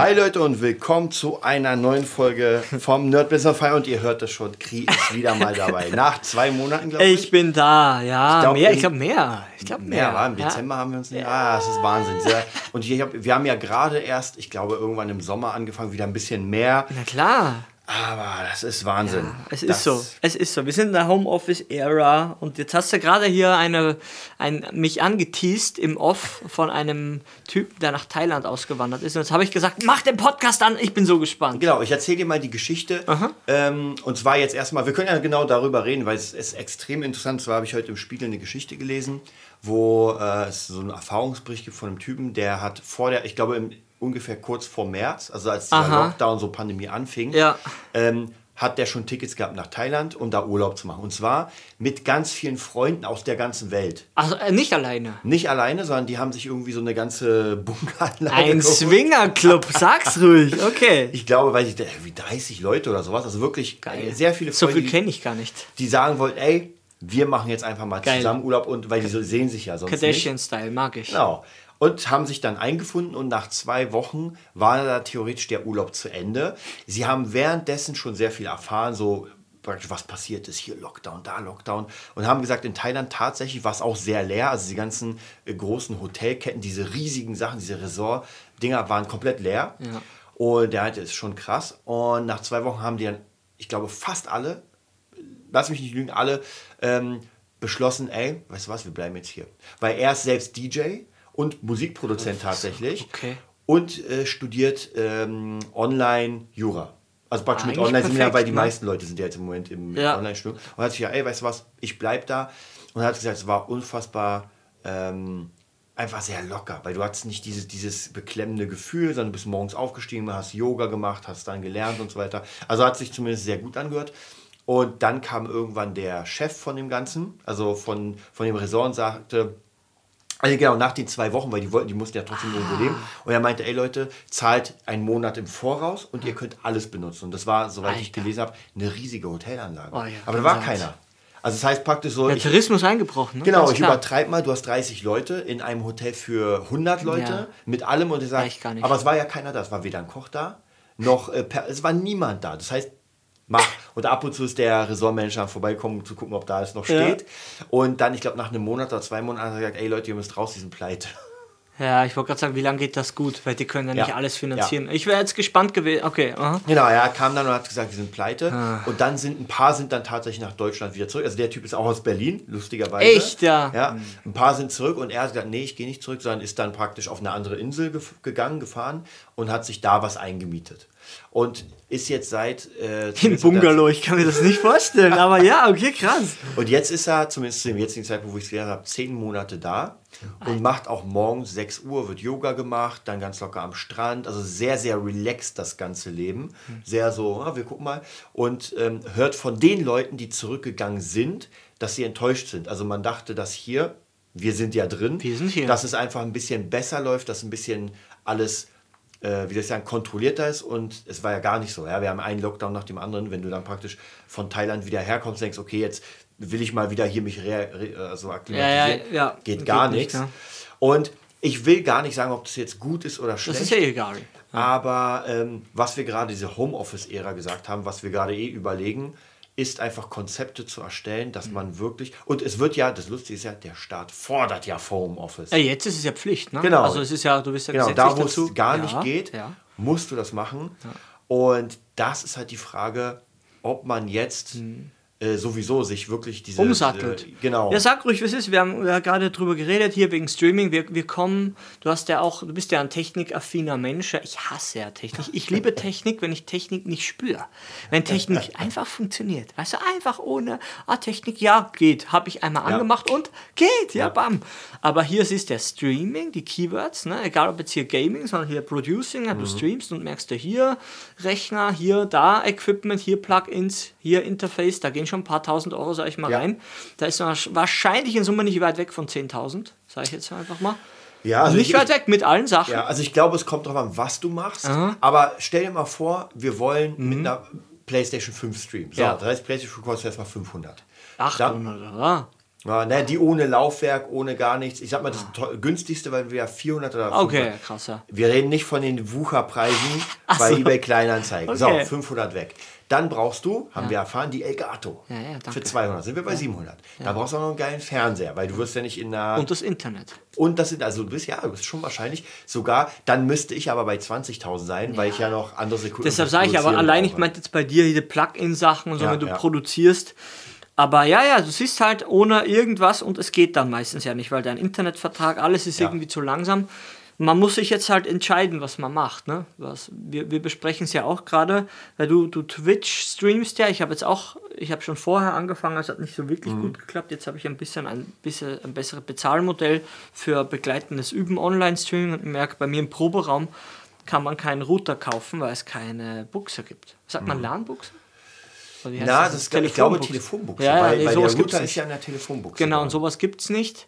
Hi Leute und willkommen zu einer neuen Folge vom Nerd Business Fire und ihr hört es schon, Kri ist wieder mal dabei. Nach zwei Monaten, glaube ich. Ich bin da, ja. Ich glaub, mehr, ich glaube mehr. Ich glaube mehr. mehr war, Im Dezember ja. haben wir uns nicht. Ah, das ist Wahnsinn. Sehr, und ich hab, wir haben ja gerade erst, ich glaube, irgendwann im Sommer angefangen, wieder ein bisschen mehr. Na klar. Aber das ist Wahnsinn. Ja, es ist so. Es ist so. Wir sind in der Homeoffice-Ära und jetzt hast du gerade hier eine, ein, mich angeteased im Off von einem Typen, der nach Thailand ausgewandert ist. Und jetzt habe ich gesagt, mach den Podcast an, ich bin so gespannt. Genau, ich erzähle dir mal die Geschichte. Ähm, und zwar jetzt erstmal, wir können ja genau darüber reden, weil es ist extrem interessant. Zwar habe ich heute im Spiegel eine Geschichte gelesen, wo äh, es so einen Erfahrungsbericht gibt von einem Typen, der hat vor der, ich glaube, im ungefähr kurz vor März, also als der Lockdown, so Pandemie anfing, ja. ähm, hat der schon Tickets gehabt nach Thailand, um da Urlaub zu machen. Und zwar mit ganz vielen Freunden aus der ganzen Welt. Also äh, nicht alleine? Nicht alleine, sondern die haben sich irgendwie so eine ganze Bunkeranlage Ein Swingerclub, sag's ruhig, okay. Ich glaube, weil ich, wie 30 Leute oder sowas, also wirklich Geil. sehr viele Freunde. So viel kenne ich gar nicht. Die sagen wollten, ey, wir machen jetzt einfach mal Geil. zusammen Urlaub und weil die so sehen sich ja sonst Kardashian-Style, mag ich. Genau und haben sich dann eingefunden und nach zwei Wochen war da theoretisch der Urlaub zu Ende. Sie haben währenddessen schon sehr viel erfahren, so was passiert ist, hier Lockdown, da Lockdown und haben gesagt, in Thailand tatsächlich war es auch sehr leer, also die ganzen äh, großen Hotelketten, diese riesigen Sachen, diese Resort-Dinger waren komplett leer ja. und der hatte ist schon krass und nach zwei Wochen haben die dann, ich glaube fast alle, lass mich nicht lügen, alle ähm, beschlossen, ey, weißt du was, wir bleiben jetzt hier. Weil er ist selbst DJ und Musikproduzent tatsächlich. Okay. Und äh, studiert ähm, online Jura. Also praktisch mit online sind ja, weil die ne? meisten Leute sind ja jetzt im Moment im ja. Online-Studium. Und hat sich ja, ey, weißt du was, ich bleib da. Und hat gesagt, es war unfassbar ähm, einfach sehr locker, weil du hattest nicht dieses, dieses beklemmende Gefühl, sondern du bist morgens aufgestiegen, hast Yoga gemacht, hast dann gelernt und so weiter. Also hat sich zumindest sehr gut angehört. Und dann kam irgendwann der Chef von dem Ganzen, also von, von dem Resort und sagte, also genau, nach den zwei Wochen, weil die wollten, die mussten ja trotzdem irgendwo ah. leben. Und er meinte, ey Leute, zahlt einen Monat im Voraus und ihr könnt alles benutzen. Und das war, soweit Alter. ich gelesen habe, eine riesige Hotelanlage. Oh, ja, Aber da war keiner. Also das heißt praktisch so... Der ich, Tourismus eingebrochen, ne? Genau, ich übertreibe mal, du hast 30 Leute in einem Hotel für 100 Leute ja. mit allem und ich sage, aber es war ja keiner da, es war weder ein Koch da, noch, äh, per, es war niemand da. Das heißt, mach. Und ab und zu ist der Ressortmanager vorbeikommen, um zu gucken, ob da alles noch steht. Ja. Und dann, ich glaube, nach einem Monat oder zwei Monaten hat er gesagt, ey Leute, ihr müsst raus, die sind pleite. Ja, ich wollte gerade sagen, wie lange geht das gut? Weil die können ja nicht ja. alles finanzieren. Ja. Ich wäre jetzt gespannt gewesen. Okay. Aha. Genau, er kam dann und hat gesagt, wir sind pleite. Ah. Und dann sind ein paar sind dann tatsächlich nach Deutschland wieder zurück. Also der Typ ist auch aus Berlin, lustigerweise. Echt, ja. ja ein paar sind zurück und er hat gesagt, nee, ich gehe nicht zurück, sondern ist dann praktisch auf eine andere Insel gegangen, gefahren und hat sich da was eingemietet und ist jetzt seit. Äh, Im Bungalow, ich kann mir das nicht vorstellen, aber ja, okay, krass. Und jetzt ist er, zumindest zu dem jetzigen Zeitpunkt, wo ich es gelernt habe, zehn Monate da und macht auch morgens 6 Uhr, wird Yoga gemacht, dann ganz locker am Strand. Also sehr, sehr relaxed das ganze Leben. Mhm. Sehr so, ja, wir gucken mal. Und ähm, hört von den Leuten, die zurückgegangen sind, dass sie enttäuscht sind. Also man dachte, dass hier, wir sind ja drin, wir sind hier. dass es einfach ein bisschen besser läuft, dass ein bisschen alles äh, wie ich sagen, kontrollierter ist und es war ja gar nicht so. Ja? Wir haben einen Lockdown nach dem anderen, wenn du dann praktisch von Thailand wieder herkommst, denkst, okay, jetzt will ich mal wieder hier mich re, also akklimatisieren, ja, ja, ja. geht gar geht nichts. Nicht, und ich will gar nicht sagen, ob das jetzt gut ist oder schlecht. Das ist ja egal. Aber ähm, was wir gerade diese Homeoffice-Ära gesagt haben, was wir gerade eh überlegen, ist einfach Konzepte zu erstellen, dass mhm. man wirklich, und es wird ja, das Lustige ist ja, der Staat fordert ja Homeoffice. Ja, jetzt ist es ja Pflicht, ne? Genau. Also es ist ja, du bist ja genau, da wo es gar ja, nicht geht, ja. musst du das machen. Ja. Und das ist halt die Frage, ob man jetzt mhm. Äh, sowieso sich wirklich diese. Umsattelt. Äh, genau. Ja, sag ruhig, was ist. Wir haben ja gerade drüber geredet hier wegen Streaming. Wir, wir kommen, du hast ja auch, du bist ja ein technikaffiner Mensch. Ich hasse ja Technik. Ich liebe Technik, wenn ich Technik nicht spüre. Wenn Technik einfach funktioniert. Weißt du, einfach ohne, ah, Technik, ja, geht. Habe ich einmal ja. angemacht und geht, ja, ja, bam. Aber hier siehst du ja Streaming, die Keywords, ne? egal ob jetzt hier Gaming, sondern hier Producing, mhm. du streamst und merkst du hier Rechner, hier da Equipment, hier Plugins, hier Interface, da gehen schon ein paar tausend Euro, sage ich mal, ja. rein. Da ist man wahrscheinlich in Summe nicht weit weg von 10.000, sage ich jetzt einfach mal. Ja, also nicht ich, weit weg mit allen Sachen. Ja, also ich glaube, es kommt darauf an, was du machst. Aha. Aber stell dir mal vor, wir wollen mhm. mit einer PlayStation 5 streamen. So, ja. das heißt, PlayStation kostet erstmal 500. 800, oder? Ja, ne, die ohne Laufwerk, ohne gar nichts. Ich sag mal, das ah. günstigste, weil wir ja 400 oder 500. Okay, krass, ja. Wir reden nicht von den Wucherpreisen bei so. eBay Kleinanzeigen. Okay. So, 500 weg. Dann brauchst du, haben ja. wir erfahren, die Elgato. Ja, ja, Für 200 sind wir bei 700. Da brauchst du auch noch einen geilen Fernseher, weil du wirst ja nicht in der... Und das Internet. Und das sind, also du bist ja, du bist schon wahrscheinlich sogar, dann müsste ich aber bei 20.000 sein, weil ich ja noch andere Sekunden... Deshalb sage ich aber allein, ich meinte jetzt bei dir diese Plug-in-Sachen und so, wenn du produzierst, aber ja, ja, du siehst halt ohne irgendwas und es geht dann meistens ja nicht, weil dein Internetvertrag, alles ist ja. irgendwie zu langsam. Man muss sich jetzt halt entscheiden, was man macht. Ne? Was, wir, wir besprechen es ja auch gerade, weil du, du Twitch streamst ja. Ich habe jetzt auch, ich habe schon vorher angefangen, es hat nicht so wirklich mhm. gut geklappt. Jetzt habe ich ein bisschen ein, bisschen ein besseres Bezahlmodell für begleitendes Üben Online-Streaming und merke, bei mir im Proberaum kann man keinen Router kaufen, weil es keine Buchse gibt. Sagt man mhm. LAN-Buchse? Na, das, ist, ich glaube Telefonbuchse. Ja, ja, nee, weil der Router ist ja in der Telefonbuchse. Genau, und sowas gibt es nicht.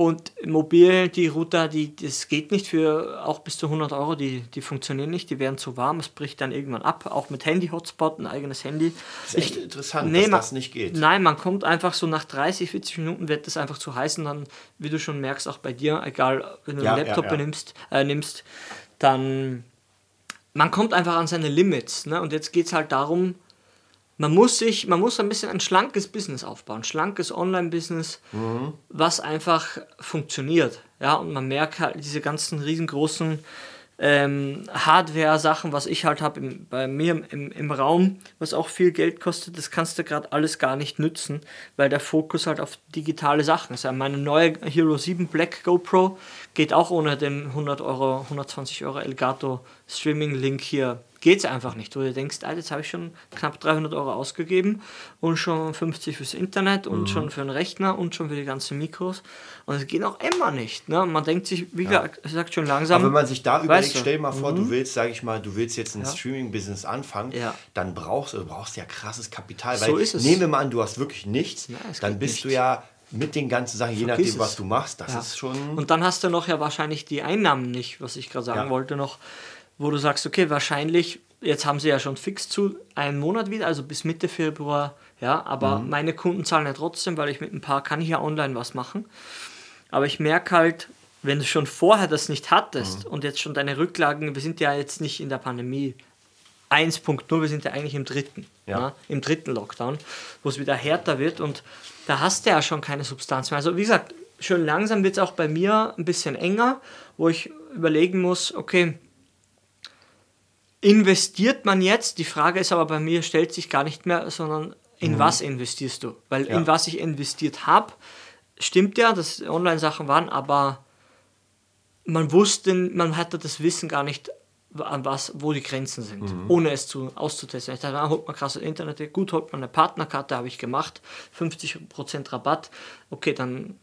Und mobil, die Router, die, das geht nicht für auch bis zu 100 Euro, die, die funktionieren nicht, die werden zu warm, es bricht dann irgendwann ab, auch mit Handy-Hotspot, ein eigenes Handy. Das ist echt ich, interessant, nee, dass man, das nicht geht. Nein, man kommt einfach so nach 30, 40 Minuten wird das einfach zu heiß und dann, wie du schon merkst, auch bei dir, egal, wenn du ja, einen Laptop ja, ja. Benimmst, äh, nimmst, dann, man kommt einfach an seine Limits. Ne? Und jetzt geht es halt darum, man muss sich, man muss ein bisschen ein schlankes Business aufbauen, schlankes Online-Business, mhm. was einfach funktioniert. Ja, und man merkt halt diese ganzen riesengroßen ähm, Hardware-Sachen, was ich halt habe bei mir im, im Raum, was auch viel Geld kostet, das kannst du gerade alles gar nicht nützen, weil der Fokus halt auf digitale Sachen ist. Also meine neue Hero 7 Black GoPro geht auch ohne den 100 Euro, 120 Euro Elgato Streaming-Link hier geht es einfach nicht. Wo du denkst, Alter, jetzt habe ich schon knapp 300 Euro ausgegeben und schon 50 fürs Internet und mhm. schon für einen Rechner und schon für die ganzen Mikros. Und es geht auch immer nicht. Ne? Man denkt sich, wie ja. gesagt, schon langsam. Aber wenn man sich da überlegt, stell dir mal vor, mhm. du willst, sage ich mal, du willst jetzt ein ja. Streaming-Business anfangen, ja. dann brauchst du brauchst ja krasses Kapital. So weil, ist es. Nehmen wir mal an, du hast wirklich nichts, dann bist nicht. du ja mit den ganzen Sachen, je nachdem, was du machst, das ist schon. Und dann hast du noch ja wahrscheinlich die Einnahmen nicht, was ich gerade sagen wollte, noch wo du sagst, okay, wahrscheinlich, jetzt haben sie ja schon fix zu einen Monat wieder, also bis Mitte Februar, ja, aber mhm. meine Kunden zahlen ja trotzdem, weil ich mit ein paar kann ich ja online was machen. Aber ich merke halt, wenn du schon vorher das nicht hattest mhm. und jetzt schon deine Rücklagen, wir sind ja jetzt nicht in der Pandemie 1.0, wir sind ja eigentlich im dritten, ja. Ne, im dritten Lockdown, wo es wieder härter wird und da hast du ja schon keine Substanz mehr. Also wie gesagt, schon langsam wird es auch bei mir ein bisschen enger, wo ich überlegen muss, okay, investiert man jetzt? Die Frage ist aber bei mir, stellt sich gar nicht mehr, sondern in mhm. was investierst du? Weil ja. in was ich investiert habe, stimmt ja, dass Online-Sachen waren, aber man wusste, man hatte das Wissen gar nicht, an was, wo die Grenzen sind, mhm. ohne es zu, auszutesten. Ich dachte, ah, holt man krasses Internet, gut, holt man eine Partnerkarte, habe ich gemacht, 50% Rabatt, okay, dann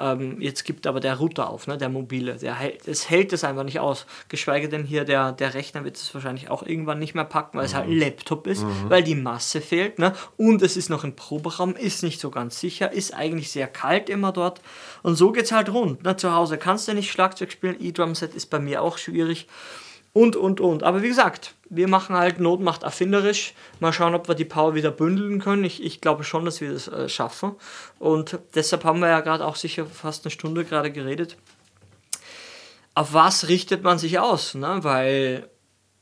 ähm, jetzt gibt aber der Router auf, ne, der mobile. Der hält, es hält es einfach nicht aus. Geschweige denn hier der, der Rechner wird es wahrscheinlich auch irgendwann nicht mehr packen, weil mhm. es halt ein mhm. Laptop ist, mhm. weil die Masse fehlt. Ne? Und es ist noch ein Proberaum, ist nicht so ganz sicher, ist eigentlich sehr kalt immer dort. Und so geht es halt rund. Ne? Zu Hause kannst du nicht Schlagzeug spielen, E-Drum-Set ist bei mir auch schwierig und, und, und. Aber wie gesagt, wir machen halt Not macht erfinderisch. Mal schauen, ob wir die Power wieder bündeln können. Ich, ich glaube schon, dass wir das äh, schaffen. Und deshalb haben wir ja gerade auch sicher fast eine Stunde gerade geredet. Auf was richtet man sich aus? Ne? Weil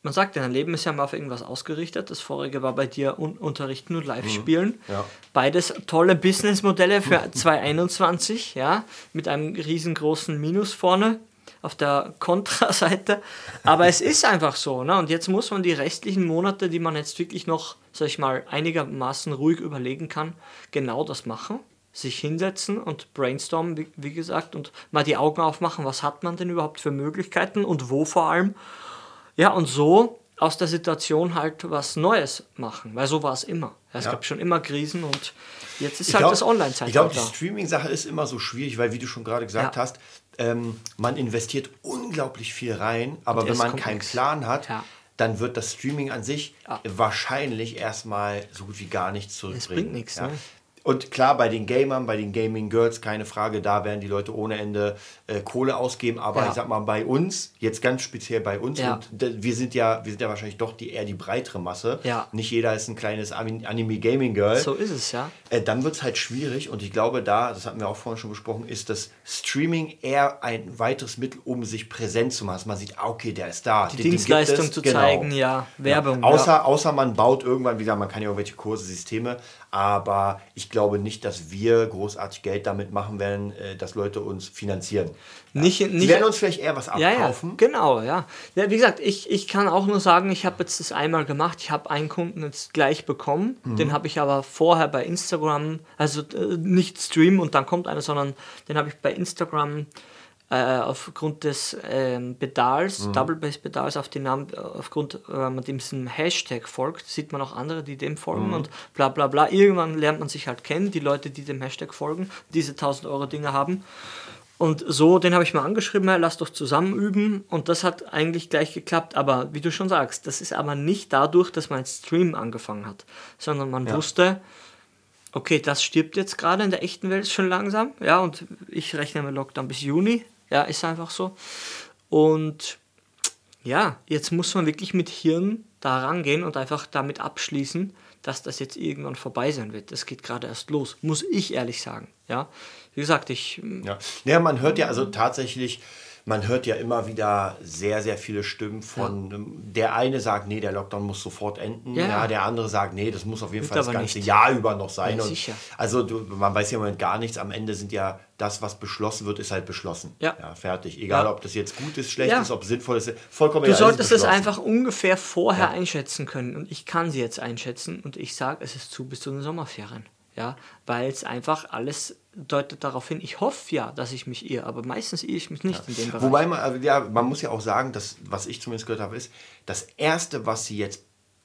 man sagt, dein Leben ist ja mal auf irgendwas ausgerichtet. Das vorige war bei dir un Unterrichten und Live-Spielen. Mhm, ja. Beides tolle Businessmodelle für 2021, ja, mit einem riesengroßen Minus vorne auf der Kontraseite. Aber es ist einfach so. Ne? Und jetzt muss man die restlichen Monate, die man jetzt wirklich noch, sag ich mal, einigermaßen ruhig überlegen kann, genau das machen. Sich hinsetzen und brainstormen, wie, wie gesagt, und mal die Augen aufmachen, was hat man denn überhaupt für Möglichkeiten und wo vor allem. Ja, und so aus der Situation halt was Neues machen, weil so war es immer. Es ja. gab schon immer Krisen und jetzt ist ich halt glaub, das Online-Zeitalter. Ich glaube, die Streaming-Sache ist immer so schwierig, weil, wie du schon gerade gesagt ja. hast, ähm, man investiert unglaublich viel rein, aber wenn man keinen nix. Plan hat, ja. dann wird das Streaming an sich wahrscheinlich erstmal so gut wie gar nichts zurückbringen. Das bringt nichts. Ne? Und klar, bei den Gamern, bei den Gaming Girls, keine Frage, da werden die Leute ohne Ende äh, Kohle ausgeben. Aber ja. ich sag mal, bei uns, jetzt ganz speziell bei uns, ja. und wir sind ja, wir sind ja wahrscheinlich doch die eher die breitere Masse. Ja. Nicht jeder ist ein kleines Anime Gaming Girl. So ist es, ja. Äh, dann wird es halt schwierig. Und ich glaube, da, das hatten wir auch vorhin schon besprochen, ist das Streaming eher ein weiteres Mittel, um sich präsent zu machen. Man sieht, ah, okay, der ist da. Die den, Dienstleistung zu genau. zeigen, ja. Werbung. Außer, außer man baut irgendwann wieder, man kann ja irgendwelche Kurse, Systeme, aber ich glaube nicht, dass wir großartig Geld damit machen werden, äh, dass Leute uns finanzieren. Nicht, ja. nicht, Sie werden uns vielleicht eher was abkaufen. Ja, ja, genau, ja. ja. Wie gesagt, ich, ich kann auch nur sagen, ich habe jetzt das einmal gemacht. Ich habe einen Kunden jetzt gleich bekommen. Mhm. Den habe ich aber vorher bei Instagram, also äh, nicht streamen und dann kommt einer, sondern den habe ich bei Instagram äh, aufgrund des ähm, Pedals, mhm. Double Bass Pedals, auf den Namen, aufgrund, äh, man diesem Hashtag folgt, sieht man auch andere, die dem folgen mhm. und bla bla bla. Irgendwann lernt man sich halt kennen, die Leute, die dem Hashtag folgen, diese 1000 Euro Dinge haben. Und so, den habe ich mal angeschrieben, hey, lass doch zusammen üben. Und das hat eigentlich gleich geklappt. Aber wie du schon sagst, das ist aber nicht dadurch, dass mein Stream angefangen hat, sondern man ja. wusste, okay, das stirbt jetzt gerade in der echten Welt schon langsam. Ja, und ich rechne mit Lockdown bis Juni. Ja, ist einfach so. Und ja, jetzt muss man wirklich mit Hirn da rangehen und einfach damit abschließen, dass das jetzt irgendwann vorbei sein wird. Das geht gerade erst los, muss ich ehrlich sagen. Ja, wie gesagt, ich. Ja, ja man hört ja also tatsächlich man hört ja immer wieder sehr, sehr viele Stimmen von, ja. der eine sagt, nee, der Lockdown muss sofort enden, ja, ja der andere sagt, nee, das muss auf jeden Fall das ganze nicht. Jahr über noch sein. Ja, und also du, man weiß ja im Moment gar nichts, am Ende sind ja das, was beschlossen wird, ist halt beschlossen. Ja. ja fertig. Egal, ob das jetzt gut ist, schlecht ist, ob sinnvoll ist, vollkommen Du solltest es einfach ungefähr vorher einschätzen können und ich kann sie jetzt einschätzen und ich sage, es ist zu bis zu den Sommerferien ja, weil es einfach alles deutet darauf hin. Ich hoffe ja, dass ich mich irre, aber meistens irre ich mich nicht ja. in dem Bereich. Wobei man, also, ja, man muss ja auch sagen, dass, was ich zumindest gehört habe, ist, das Erste, was sie jetzt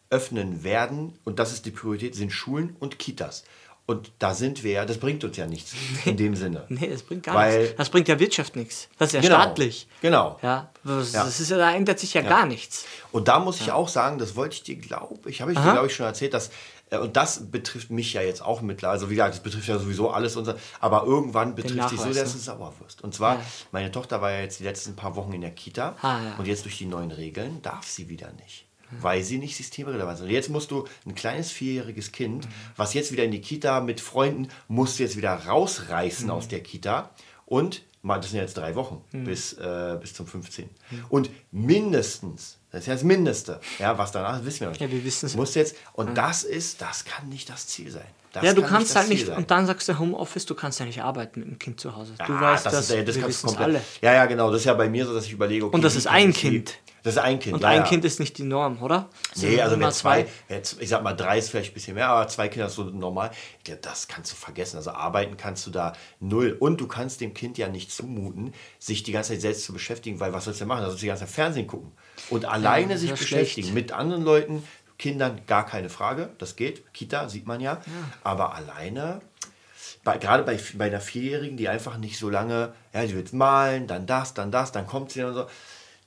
öffnen werden, und das ist die Priorität, sind Schulen und Kitas. Und da sind wir ja, das bringt uns ja nichts in dem Sinne. Nee, das bringt gar Weil, nichts. Das bringt der Wirtschaft nichts. Das ist ja genau, staatlich. Genau. Ja, das, ja. ist ja, da ändert sich ja, ja, gar nichts. Und da muss ich auch sagen, das wollte ich dir, glaube ich, habe ich Aha. dir, glaube ich, schon erzählt, dass äh, und das betrifft mich ja jetzt auch mittlerweile. Also wie gesagt, das betrifft ja sowieso alles. Unser, aber irgendwann betrifft dich so, dass du sauer wirst. Und zwar, ja. meine Tochter war ja jetzt die letzten paar Wochen in der Kita. Ah, ja. Und jetzt durch die neuen Regeln darf sie wieder nicht. Weil sie nicht systemrelevant sind. Und jetzt musst du ein kleines vierjähriges Kind, mhm. was jetzt wieder in die Kita mit Freunden, musst du jetzt wieder rausreißen mhm. aus der Kita. Und das sind jetzt drei Wochen mhm. bis, äh, bis zum 15. Mhm. Und mindestens das ist ja das Mindeste. Ja, was danach wissen wir noch nicht. Ja, wir wissen es. Muss jetzt, und ja. das ist, das kann nicht das Ziel sein. Das ja, du kann kannst halt nicht, sein. und dann sagst du Homeoffice, du kannst ja nicht arbeiten mit dem Kind zu Hause. Du weißt das, das, ist, das wir wissen alle. Ja, ja, genau. Das ist ja bei mir so, dass ich überlege, okay, Und das ist ein Kind. Das ist ein Kind. Und ja, ein ja. Kind ist nicht die Norm, oder? Nee, also wenn zwei, jetzt, ich sag mal, drei ist vielleicht ein bisschen mehr, aber zwei Kinder ist so normal. Ja, das kannst du vergessen. Also arbeiten kannst du da null. Und du kannst dem Kind ja nicht zumuten, sich die ganze Zeit selbst zu beschäftigen, weil was sollst du machen? Also die ganze Zeit Fernsehen gucken. Und alleine ja, sich beschäftigen schlecht. mit anderen Leuten, Kindern, gar keine Frage. Das geht. Kita sieht man ja. ja. Aber alleine bei, gerade bei, bei einer Vierjährigen, die einfach nicht so lange, ja, die wird malen, dann das, dann das, dann kommt sie und so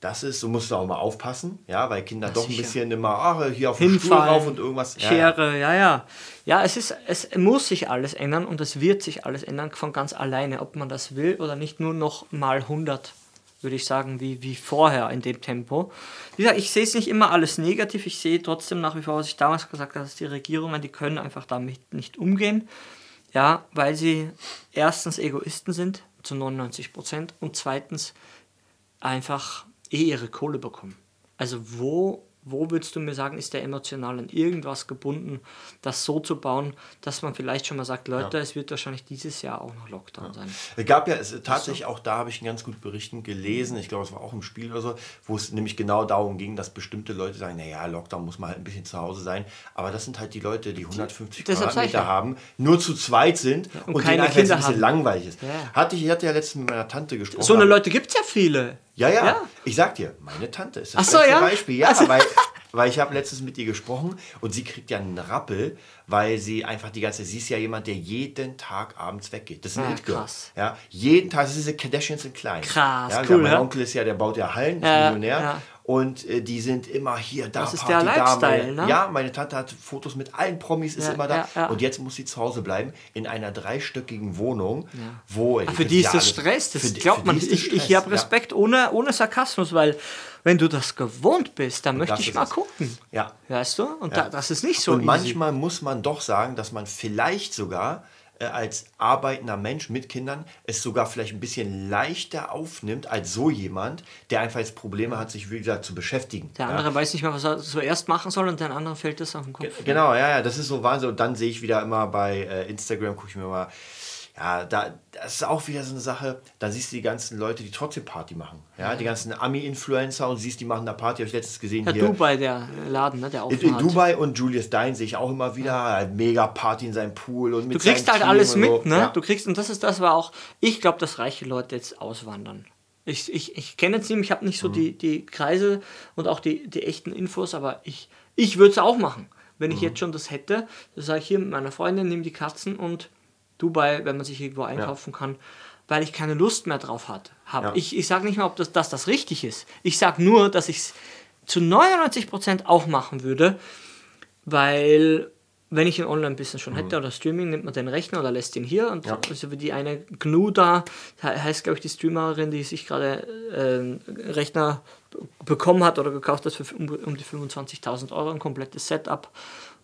das ist, du musst auch mal aufpassen, ja, weil Kinder ja, doch ein bisschen immer, ach, hier auf den Stuhl rauf und irgendwas. Schere, ja, ja. Ja, es, ist, es muss sich alles ändern und es wird sich alles ändern von ganz alleine, ob man das will oder nicht nur noch mal 100, würde ich sagen, wie, wie vorher in dem Tempo. Wie gesagt, ich sehe es nicht immer alles negativ, ich sehe trotzdem nach wie vor, was ich damals gesagt habe, dass die Regierungen, die können einfach damit nicht umgehen, ja, weil sie erstens Egoisten sind, zu 99 Prozent, und zweitens einfach eh ihre Kohle bekommen. Also wo wo würdest du mir sagen, ist der emotional an irgendwas gebunden, das so zu bauen, dass man vielleicht schon mal sagt, Leute, ja. es wird wahrscheinlich dieses Jahr auch noch Lockdown ja. sein. Es gab ja es, tatsächlich, auch da habe ich einen ganz gut Berichten gelesen, ich glaube, es war auch im Spiel oder so, wo es nämlich genau darum ging, dass bestimmte Leute sagen, naja, Lockdown muss man halt ein bisschen zu Hause sein, aber das sind halt die Leute, die 150 die, Quadratmeter haben, nur zu zweit sind ja, und, und keine Kinder ein bisschen haben. langweilig ist. Hatte ich, ich hatte ja letztens mit meiner Tante gesprochen. So eine Leute gibt es ja viele. Ja, ja, ja, Ich sag dir, meine Tante ist das Ach so, ja? Beispiel. Ja, weil weil ich habe letztens mit ihr gesprochen und sie kriegt ja einen Rappel, weil sie einfach die ganze, sie ist ja jemand, der jeden Tag abends weggeht. Das ist ein ja, It krass. Ja, jeden Tag, das ist diese Kardashians in klein. Krass, ja, cool. Mein ja? Onkel ist ja, der baut ja Hallen, ist ja, Millionär. Ja. Und äh, die sind immer hier, da, das ist Party, der Lifestyle, da. Ne? Ja, meine Tante hat Fotos mit allen Promis, ist immer da. Und jetzt muss sie zu Hause bleiben, in einer dreistöckigen Wohnung, wo... Ach, für die ist das Stress, das glaubt man. Ich, ich habe Respekt ohne, ohne Sarkasmus, weil wenn du das gewohnt bist, dann möchte ich mal gucken. Ja. Weißt du? Und ja. da, das ist nicht so. Und easy. manchmal muss man doch sagen, dass man vielleicht sogar äh, als arbeitender Mensch mit Kindern es sogar vielleicht ein bisschen leichter aufnimmt als so jemand, der einfach jetzt Probleme hat, sich wie gesagt zu beschäftigen. Der andere ja. weiß nicht mehr, was er zuerst machen soll und der andere fällt das auf den Kopf. Genau, ja, ja, das ist so Wahnsinn. Und dann sehe ich wieder immer bei äh, Instagram, gucke ich mir mal ja, da, das ist auch wieder so eine Sache, da siehst du die ganzen Leute, die trotzdem Party machen. Ja, die ganzen Ami-Influencer und siehst, die machen da Party, habe ich letztens gesehen. Ja, hier. Dubai, der Laden, ne, der in, in Dubai und Julius Dein sehe ich auch immer wieder, ja. mega Party in seinem Pool und mit Du kriegst halt Team alles mit, so. ne? Ja. Du kriegst, und das ist das, war auch, ich glaube, dass reiche Leute jetzt auswandern. Ich, ich, ich kenne jetzt nicht, ich habe nicht so mhm. die, die Kreise und auch die, die echten Infos, aber ich, ich würde es auch machen. Wenn ich mhm. jetzt schon das hätte, dann sage ich hier mit meiner Freundin, nimm die Katzen und Dubai, wenn man sich irgendwo einkaufen ja. kann, weil ich keine Lust mehr drauf habe. Ja. Ich, ich sage nicht mal, ob das, dass das richtig ist. Ich sage nur, dass ich es zu 99% auch machen würde, weil wenn ich ein Online-Business schon hätte mhm. oder Streaming, nimmt man den Rechner oder lässt ihn hier. Und ja. so wie die eine GNU da, heißt glaube ich die Streamerin, die sich gerade äh, Rechner bekommen hat oder gekauft hat für um, um die 25.000 Euro, ein komplettes Setup.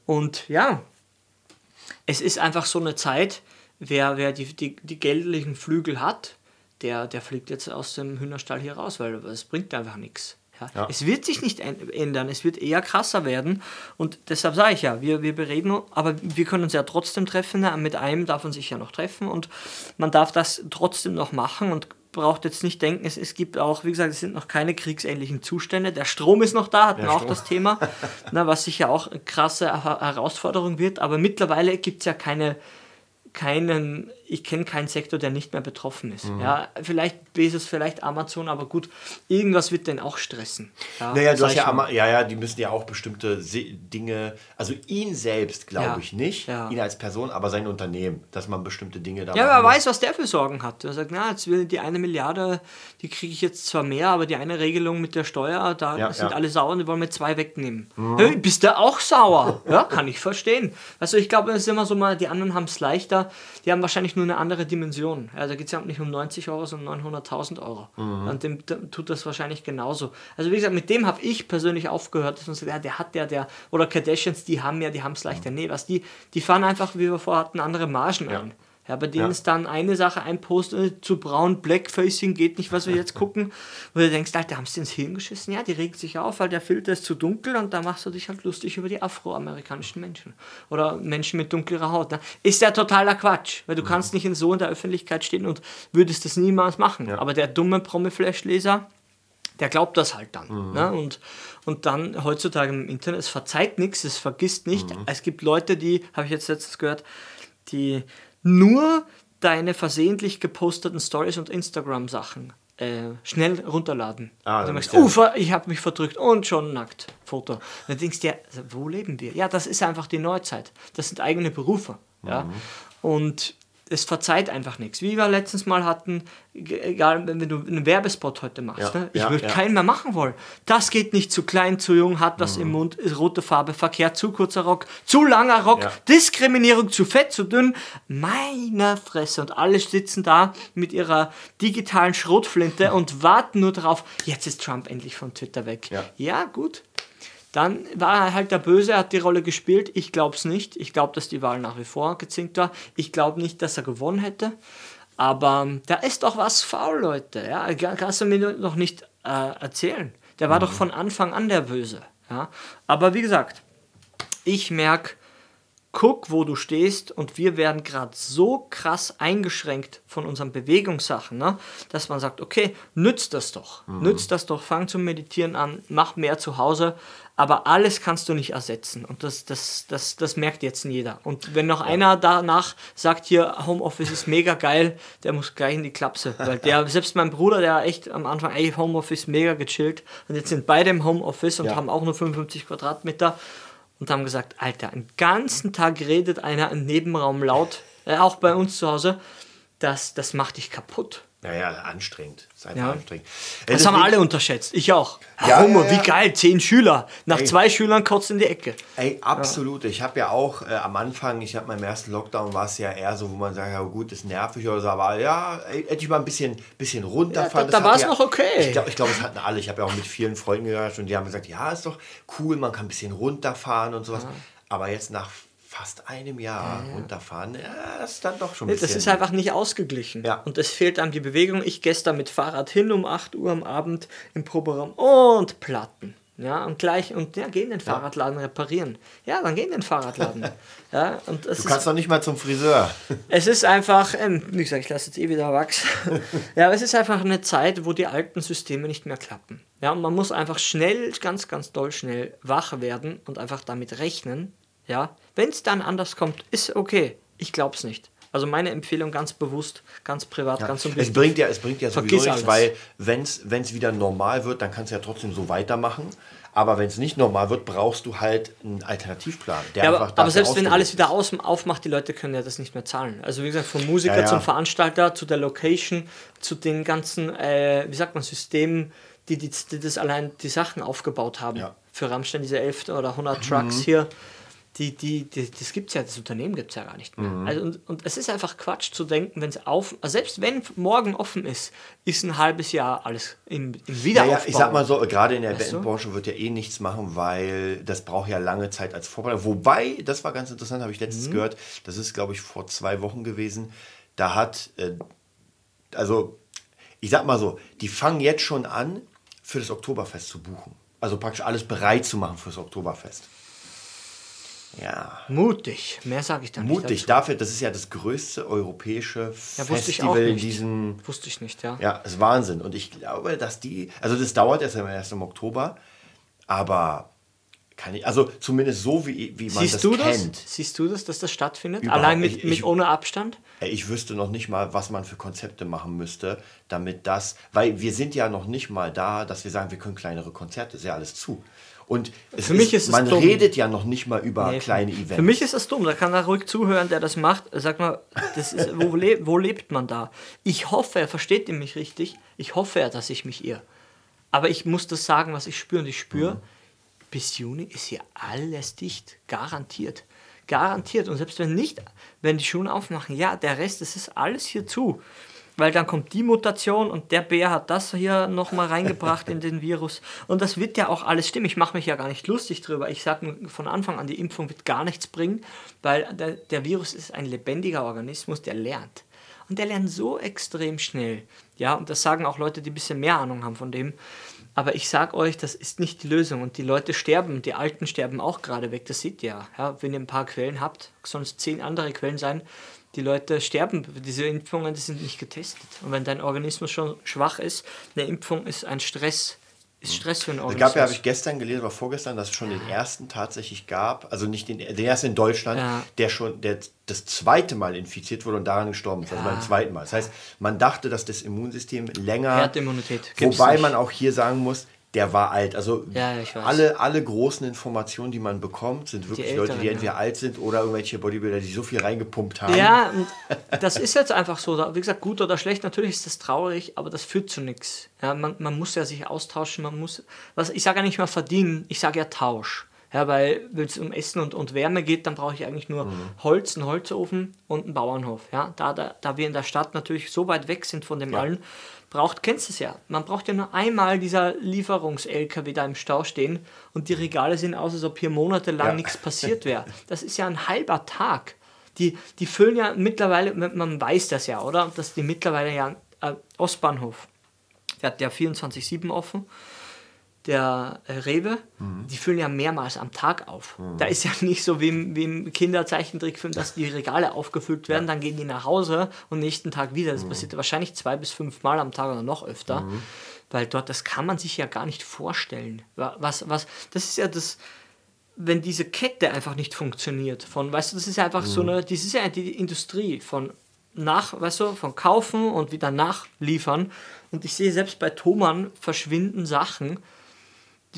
Und ja, es ist einfach so eine Zeit, wer, wer die, die, die geldlichen Flügel hat, der, der fliegt jetzt aus dem Hühnerstall hier raus, weil es bringt einfach nichts. Ja. Ja. Es wird sich nicht ändern, es wird eher krasser werden. Und deshalb sage ich ja, wir, wir bereden, aber wir können uns ja trotzdem treffen. Mit einem darf man sich ja noch treffen und man darf das trotzdem noch machen und braucht jetzt nicht denken, es, es gibt auch, wie gesagt, es sind noch keine kriegsähnlichen Zustände. Der Strom ist noch da, hatten wir auch das Thema, na, was sicher auch eine krasse Herausforderung wird. Aber mittlerweile gibt es ja keine keinen, ich kenne keinen Sektor, der nicht mehr betroffen ist. Mhm. Ja, vielleicht Bezos, vielleicht Amazon, aber gut, irgendwas wird denn auch stressen. Ja, naja, du hast ja, Ama ja, ja, die müssen ja auch bestimmte Dinge, also ihn selbst glaube ja. ich nicht, ja. ihn als Person, aber sein Unternehmen, dass man bestimmte Dinge da Ja, aber er weiß, was der für Sorgen hat. Er sagt, na, jetzt will die eine Milliarde, die kriege ich jetzt zwar mehr, aber die eine Regelung mit der Steuer, da sind alle sauer und die wollen mir zwei wegnehmen. Mhm. Hey, bist du auch sauer? ja, kann ich verstehen. Also ich glaube, es ist immer so mal, die anderen haben es leichter die haben wahrscheinlich nur eine andere Dimension. Ja, da geht es ja nicht um 90 Euro, sondern 900.000 Euro. Mhm. Und dem, dem, tut das wahrscheinlich genauso. Also wie gesagt, mit dem habe ich persönlich aufgehört, dass man sagt, ja, der hat der, der, oder Kardashians, die haben ja, die haben es leichter. Mhm. Nee, was die, die fahren einfach, wie wir vorher hatten, andere Margen ja. ein. Ja, bei denen ja. ist dann eine Sache, ein Post zu braun, Blackfacing geht nicht, was wir jetzt gucken. Wo du denkst, Alter, haben sie ins Hirn geschissen? Ja, die regt sich auf, weil der Filter ist zu dunkel und da machst du dich halt lustig über die afroamerikanischen Menschen. Oder Menschen mit dunklerer Haut. Ne? Ist ja totaler Quatsch, weil du mhm. kannst nicht in so in der Öffentlichkeit stehen und würdest das niemals machen. Ja. Aber der dumme Promi-Flash-Leser, der glaubt das halt dann. Mhm. Ne? Und, und dann heutzutage im Internet, es verzeiht nichts, es vergisst nicht. Mhm. Es gibt Leute, die, habe ich jetzt letztens gehört, die nur deine versehentlich geposteten Stories und Instagram-Sachen äh, schnell runterladen. Ah, also machst, uh, ich habe mich verdrückt und schon nackt. Foto. dann denkst du ja, also, wo leben wir? Ja, das ist einfach die Neuzeit. Das sind eigene Berufe. Ja? Mhm. Und es verzeiht einfach nichts. Wie wir letztens mal hatten, egal, wenn du einen Werbespot heute machst, ja, ne? ich ja, würde ja. keinen mehr machen wollen. Das geht nicht zu klein, zu jung, hat das mhm. im Mund, ist rote Farbe, Verkehr, zu kurzer Rock, zu langer Rock. Diskriminierung, zu fett, zu dünn. Meine Fresse. Und alle sitzen da mit ihrer digitalen Schrotflinte und warten nur darauf, jetzt ist Trump endlich von Twitter weg. Ja, gut. Dann war er halt der Böse, er hat die Rolle gespielt. Ich glaube es nicht. Ich glaube, dass die Wahl nach wie vor gezinkt war. Ich glaube nicht, dass er gewonnen hätte. Aber da ist doch was faul, Leute. Ja? Kannst du mir noch nicht äh, erzählen. Der war mhm. doch von Anfang an der Böse. Ja? Aber wie gesagt, ich merke, guck, wo du stehst und wir werden gerade so krass eingeschränkt von unseren Bewegungssachen, ne, dass man sagt, okay, nützt das doch, mhm. nützt das doch, fang zum Meditieren an, mach mehr zu Hause, aber alles kannst du nicht ersetzen und das, das, das, das merkt jetzt jeder. Und wenn noch ja. einer danach sagt, hier Homeoffice ist mega geil, der muss gleich in die Klapse, weil der, selbst mein Bruder, der echt am Anfang, ey, Homeoffice mega gechillt und jetzt sind beide im Homeoffice und ja. haben auch nur 55 Quadratmeter und haben gesagt, Alter, einen ganzen Tag redet einer im Nebenraum laut, äh, auch bei uns zu Hause, das, das macht dich kaputt. Naja, anstrengend. Ist einfach ja. anstrengend. Das haben alle unterschätzt. Ich auch. Ja, Homo, ja, ja. wie geil, zehn Schüler. Nach ey. zwei Schülern kurz in die Ecke. Ey, absolut. Ich habe ja auch äh, am Anfang, ich habe meinem ersten Lockdown, war es ja eher so, wo man sagt, ja gut, ist nervig oder so, aber ja, hätte ich mal ein bisschen, bisschen runterfahren. da, da war es noch okay. Ich glaube, glaub, es hatten alle. Ich habe ja auch mit vielen Freunden gehört und die haben gesagt, ja, ist doch cool, man kann ein bisschen runterfahren und sowas. Aber jetzt nach fast einem Jahr ja, runterfahren, ja, das ist dann doch schon ein bisschen. Das ist einfach nicht ausgeglichen. Ja. Und es fehlt dann die Bewegung. Ich gestern mit Fahrrad hin um 8 Uhr am Abend im Proberaum und Platten. Ja, und gleich, und ja, gehen den Fahrradladen reparieren. Ja, dann gehen den Fahrradladen. ja, und du kannst doch nicht mal zum Friseur. es ist einfach, ähm, wie gesagt, ich lasse jetzt eh wieder wachsen. ja, aber es ist einfach eine Zeit, wo die alten Systeme nicht mehr klappen. Ja, und man muss einfach schnell, ganz, ganz doll schnell wach werden und einfach damit rechnen, ja, wenn es dann anders kommt, ist okay. Ich glaube es nicht. Also meine Empfehlung ganz bewusst, ganz privat, ja. ganz so Es bringt ja, es bringt ja sowieso nichts, weil wenn es wieder normal wird, dann kannst du ja trotzdem so weitermachen. Aber wenn es nicht normal wird, brauchst du halt einen Alternativplan. Der ja, aber, aber selbst wenn alles wieder aus, aufmacht, die Leute können ja das nicht mehr zahlen. Also wie gesagt, vom Musiker ja, ja. zum Veranstalter, zu der Location, zu den ganzen, äh, wie sagt man, Systemen, die, die, die, das allein die Sachen aufgebaut haben. Für Rammstein diese 11 oder 100 Trucks mhm. hier die, die, die, das gibt es ja, das Unternehmen gibt es ja gar nicht mehr. Mhm. Also, und, und es ist einfach Quatsch zu denken, wenn es auf, also selbst wenn morgen offen ist, ist ein halbes Jahr alles im, im Wiederaufbau. Ja, ich sag mal so, gerade in der Bandbranche wird ja eh nichts machen, weil das braucht ja lange Zeit als Vorbereitung. Wobei, das war ganz interessant, habe ich letztens mhm. gehört, das ist, glaube ich, vor zwei Wochen gewesen, da hat, äh, also ich sag mal so, die fangen jetzt schon an, für das Oktoberfest zu buchen. Also praktisch alles bereit zu machen für das Oktoberfest. Ja. Mutig, mehr sage ich da nicht. Mutig, dafür, das ist ja das größte europäische ja, Festival in diesem. Wusste ich nicht, ja. Ja, ist Wahnsinn. Und ich glaube, dass die. Also, das dauert erst, erst im Oktober, aber. Kann ich, also zumindest so, wie, wie man Siehst das du kennt. Das? Siehst du das, dass das stattfindet? Überhaupt. Allein mit, ich, mit ohne Abstand? Ich wüsste noch nicht mal, was man für Konzepte machen müsste, damit das, weil wir sind ja noch nicht mal da, dass wir sagen, wir können kleinere Konzerte, ist ja alles zu. Und für mich ist, ist man dumm. redet ja noch nicht mal über nee, kleine Events. Für mich ist es dumm. Da kann er ruhig zuhören, der das macht. Sag mal, ist, wo, le wo lebt man da? Ich hoffe, er versteht mich richtig. Ich hoffe, dass ich mich irre. Aber ich muss das sagen, was ich spüre. Und ich spüre, mhm. bis Juni ist hier alles dicht. Garantiert. Garantiert. Und selbst wenn nicht, wenn die Schulen aufmachen, ja, der Rest, das ist alles hier zu weil dann kommt die Mutation und der Bär hat das hier nochmal reingebracht in den Virus. Und das wird ja auch alles stimmen. Ich mache mich ja gar nicht lustig drüber. Ich sage von Anfang an, die Impfung wird gar nichts bringen, weil der, der Virus ist ein lebendiger Organismus, der lernt. Und der lernt so extrem schnell. Ja, und das sagen auch Leute, die ein bisschen mehr Ahnung haben von dem. Aber ich sage euch, das ist nicht die Lösung. Und die Leute sterben, die Alten sterben auch gerade weg. Das seht ihr ja. Wenn ihr ein paar Quellen habt, es zehn andere Quellen sein, die Leute sterben. Diese Impfungen, die sind nicht getestet. Und wenn dein Organismus schon schwach ist, eine Impfung ist ein Stress. Ist Stress für einen Organismus. Es gab ja, habe ich gestern gelesen, oder vorgestern, dass es schon ja. den ersten tatsächlich gab, also nicht den, den ersten in Deutschland, ja. der schon der das zweite Mal infiziert wurde und daran gestorben ist, also beim zweiten Mal. Das heißt, man dachte, dass das Immunsystem länger. Herdenimmunität. Wobei man auch hier sagen muss, der war alt. Also ja, alle, alle großen Informationen, die man bekommt, sind wirklich die Leute, die entweder ja. alt sind oder irgendwelche Bodybuilder, die so viel reingepumpt haben. Ja, das ist jetzt einfach so. Wie gesagt, gut oder schlecht, natürlich ist das traurig, aber das führt zu nichts. Ja, man, man muss ja sich austauschen, man muss, was, ich sage ja nicht mal verdienen, ich sage ja Tausch. Ja, weil wenn es um Essen und, und Wärme geht, dann brauche ich eigentlich nur mhm. Holz, einen Holzofen und einen Bauernhof. Ja, da, da, da wir in der Stadt natürlich so weit weg sind von dem ja. allen, braucht, kennst du es ja, man braucht ja nur einmal dieser Lieferungs-LKW da im Stau stehen und die Regale sehen aus, als ob hier monatelang ja. nichts passiert wäre. Das ist ja ein halber Tag. Die, die füllen ja mittlerweile, man weiß das ja, oder? Dass die mittlerweile ja, äh, Ostbahnhof, der hat ja 24-7 offen. Der äh, Rewe, mhm. die füllen ja mehrmals am Tag auf. Mhm. Da ist ja nicht so wie im, wie im Kinderzeichentrickfilm, dass die Regale aufgefüllt werden, ja. dann gehen die nach Hause und nächsten Tag wieder. Das mhm. passiert wahrscheinlich zwei bis fünf Mal am Tag oder noch öfter. Mhm. Weil dort, das kann man sich ja gar nicht vorstellen. Was, was, das ist ja das, wenn diese Kette einfach nicht funktioniert, von, weißt du, das ist ja einfach so mhm. eine, das ist ja die Industrie von nach, weißt du, von kaufen und wieder nachliefern. Und ich sehe selbst bei Thomann verschwinden Sachen,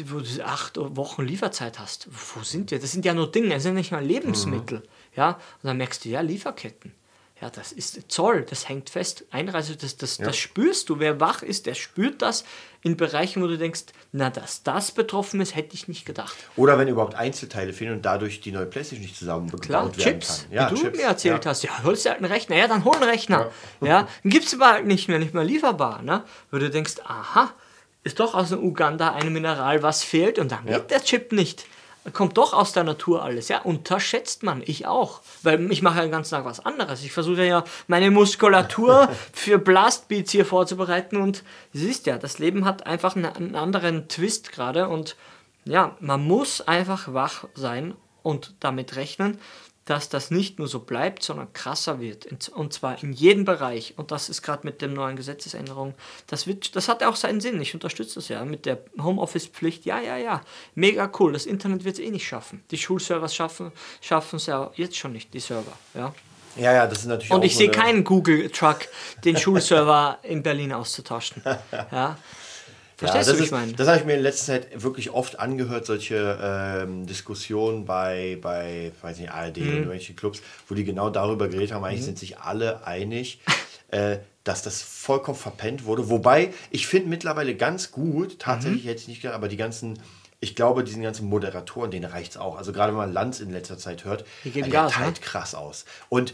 wo du acht Wochen Lieferzeit hast. Wo sind die? Das sind ja nur Dinge, das sind nicht mal Lebensmittel. Mhm. Ja? Und dann merkst du, ja, Lieferketten. Ja, das ist Zoll, das hängt fest. Einreise, das, das, ja. das spürst du. Wer wach ist, der spürt das in Bereichen, wo du denkst, na, dass das betroffen ist, hätte ich nicht gedacht. Oder wenn überhaupt Einzelteile fehlen und dadurch die neue Playstation nicht zusammengebaut werden Chips, kann. Ja, wie du Chips, mir erzählt ja. hast. Ja, holst du halt einen Rechner. Ja, dann hol einen Rechner. Ja, ja dann gibt es aber halt nicht mehr, nicht mehr lieferbar. Ne? Wo du denkst, aha, ist doch aus Uganda ein Mineral, was fehlt und dann geht der Chip nicht kommt doch aus der Natur alles. Ja, unterschätzt man. Ich auch. Weil ich mache ja den ganzen Tag was anderes. Ich versuche ja meine Muskulatur für Blastbeats hier vorzubereiten und siehst ja, das Leben hat einfach einen anderen Twist gerade und ja, man muss einfach wach sein und damit rechnen, dass das nicht nur so bleibt, sondern krasser wird. Und zwar in jedem Bereich. Und das ist gerade mit der neuen Gesetzesänderung. Das, wird, das hat auch seinen Sinn. Ich unterstütze das ja. Mit der Homeoffice-Pflicht. Ja, ja, ja. Mega cool. Das Internet wird es eh nicht schaffen. Die Schulservers schaffen es ja jetzt schon nicht, die Server. Ja. Ja, ja, das ist natürlich. Und ich sehe keinen Google-Truck, den Schulserver in Berlin auszutauschen. Ja. Verstehst ja, das du, ich meine? Das habe ich mir in letzter Zeit wirklich oft angehört, solche ähm, Diskussionen bei, bei, weiß nicht, ARD mhm. oder irgendwelche Clubs, wo die genau darüber geredet haben. Eigentlich mhm. sind sich alle einig, äh, dass das vollkommen verpennt wurde. Wobei, ich finde mittlerweile ganz gut, tatsächlich mhm. hätte ich nicht gedacht, aber die ganzen ich glaube, diesen ganzen Moderatoren, denen reicht es auch. Also gerade wenn man Lanz in letzter Zeit hört, die geben Gas, teilt ne? krass aus. Und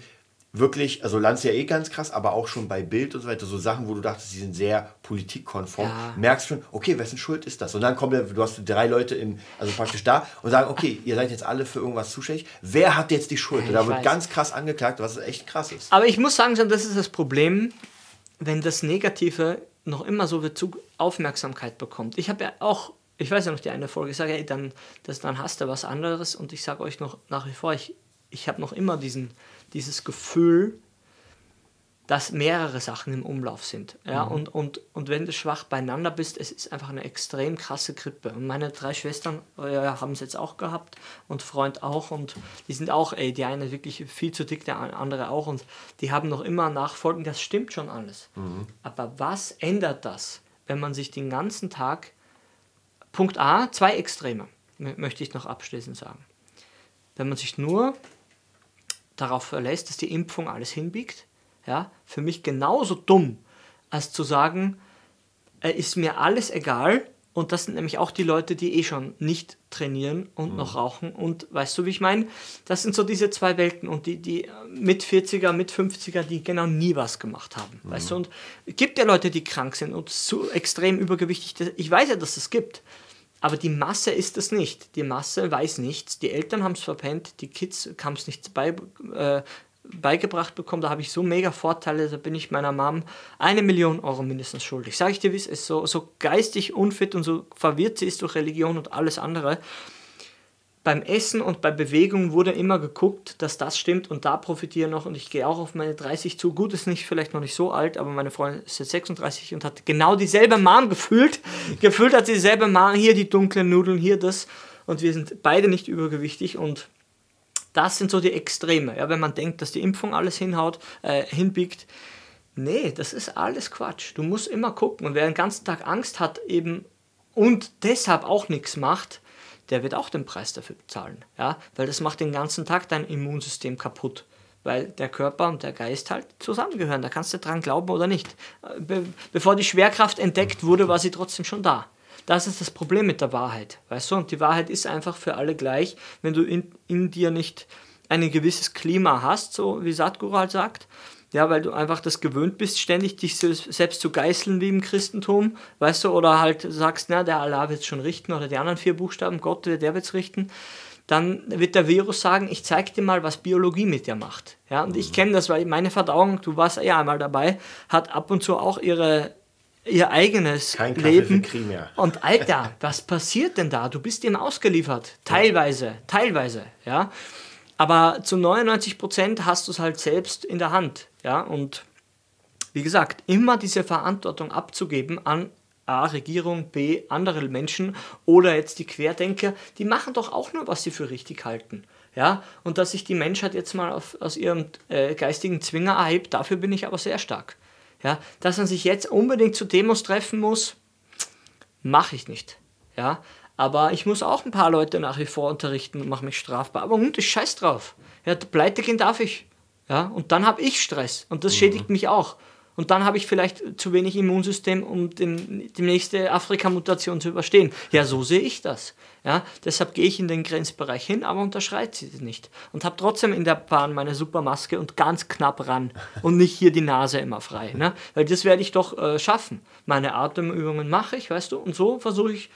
wirklich, also Lanz ja eh ganz krass, aber auch schon bei Bild und so weiter, so Sachen, wo du dachtest, die sind sehr politikkonform, ja. merkst schon, okay, wessen Schuld ist das? Und dann kommt, du hast drei Leute im, also praktisch da und sagen, okay, ihr seid jetzt alle für irgendwas zuständig. Wer hat jetzt die Schuld? Ja, und da wird weiß. ganz krass angeklagt, was echt krass ist. Aber ich muss sagen, das ist das Problem, wenn das Negative noch immer so viel Aufmerksamkeit bekommt. Ich habe ja auch, ich weiß ja noch die eine Folge, ich sage, ey, dann, das, dann hast du was anderes und ich sage euch noch nach wie vor, ich, ich habe noch immer diesen dieses Gefühl, dass mehrere Sachen im Umlauf sind. Ja? Mhm. Und, und, und wenn du schwach beieinander bist, es ist einfach eine extrem krasse Grippe. Und meine drei Schwestern äh, haben es jetzt auch gehabt und Freund auch. Und die sind auch, ey, die eine wirklich viel zu dick, der andere auch. Und die haben noch immer Nachfolgen. Das stimmt schon alles. Mhm. Aber was ändert das, wenn man sich den ganzen Tag. Punkt A, zwei Extreme, möchte ich noch abschließend sagen. Wenn man sich nur darauf verlässt, dass die Impfung alles hinbiegt. Ja, für mich genauso dumm, als zu sagen, äh, ist mir alles egal. Und das sind nämlich auch die Leute, die eh schon nicht trainieren und mhm. noch rauchen. Und weißt du, wie ich meine? Das sind so diese zwei Welten. Und die, die mit 40er, mit 50er, die genau nie was gemacht haben. Mhm. Weißt du? Und es gibt ja Leute, die krank sind und so extrem übergewichtig. Ich weiß ja, dass es gibt. Aber die Masse ist es nicht. Die Masse weiß nichts. Die Eltern haben es verpennt, die Kids haben es nicht bei, äh, beigebracht bekommen. Da habe ich so mega Vorteile, da bin ich meiner Mom eine Million Euro mindestens schuldig. Sage ich dir, wie es ist, so, so geistig unfit und so verwirrt sie ist durch Religion und alles andere beim Essen und bei Bewegung wurde immer geguckt, dass das stimmt und da profitiere noch und ich gehe auch auf meine 30 zu. Gut, ist nicht vielleicht noch nicht so alt, aber meine Freundin ist jetzt 36 und hat genau dieselbe Mom gefühlt. gefühlt hat sie dieselbe Mom, hier die dunklen Nudeln, hier das und wir sind beide nicht übergewichtig und das sind so die Extreme. Ja, wenn man denkt, dass die Impfung alles hinhaut, äh, hinbiegt. Nee, das ist alles Quatsch. Du musst immer gucken und wer den ganzen Tag Angst hat eben und deshalb auch nichts macht, der wird auch den Preis dafür bezahlen. Ja? Weil das macht den ganzen Tag dein Immunsystem kaputt. Weil der Körper und der Geist halt zusammengehören. Da kannst du dran glauben oder nicht. Be bevor die Schwerkraft entdeckt wurde, war sie trotzdem schon da. Das ist das Problem mit der Wahrheit. Weißt du? Und die Wahrheit ist einfach für alle gleich. Wenn du in, in dir nicht ein gewisses Klima hast, so wie Sadhguru halt sagt, ja, weil du einfach das gewöhnt bist, ständig dich selbst zu geißeln wie im Christentum, weißt du, oder halt sagst, na, der Allah wird es schon richten, oder die anderen vier Buchstaben, Gott, der wird es richten, dann wird der Virus sagen, ich zeig dir mal, was Biologie mit dir macht. Ja, und ich kenne das, weil meine Verdauung, du warst ja einmal dabei, hat ab und zu auch ihre ihr eigenes Kein Leben. Und Alter, was passiert denn da? Du bist dem ausgeliefert. Teilweise, teilweise, ja. Aber zu 99 Prozent hast du es halt selbst in der Hand, ja. Und wie gesagt, immer diese Verantwortung abzugeben an A, Regierung, B, andere Menschen oder jetzt die Querdenker, die machen doch auch nur, was sie für richtig halten. Ja, und dass sich die Menschheit jetzt mal auf, aus ihrem äh, geistigen Zwinger erhebt, dafür bin ich aber sehr stark. Ja, dass man sich jetzt unbedingt zu Demos treffen muss, mache ich nicht. Ja, aber ich muss auch ein paar Leute nach wie vor unterrichten und mache mich strafbar. Aber und ich scheiß drauf. Ja, pleite gehen darf ich. Ja, und dann habe ich Stress und das mhm. schädigt mich auch. Und dann habe ich vielleicht zu wenig Immunsystem, um den, die nächste Afrika-Mutation zu überstehen. Ja, so sehe ich das. Ja, deshalb gehe ich in den Grenzbereich hin, aber unterschreite sie nicht. Und habe trotzdem in der Bahn meine Supermaske und ganz knapp ran und nicht hier die Nase immer frei. Ne? Weil das werde ich doch äh, schaffen. Meine Atemübungen mache ich, weißt du, und so versuche ich,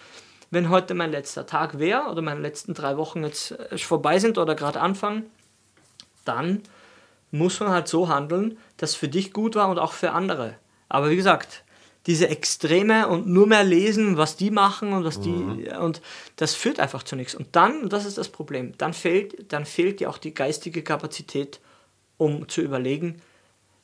wenn heute mein letzter Tag wäre oder meine letzten drei Wochen jetzt äh, vorbei sind oder gerade anfangen, dann muss man halt so handeln, dass für dich gut war und auch für andere. Aber wie gesagt, diese Extreme und nur mehr lesen, was die machen und was mhm. die und das führt einfach zu nichts. Und dann, und das ist das Problem, dann fehlt, dann fehlt dir auch die geistige Kapazität, um zu überlegen,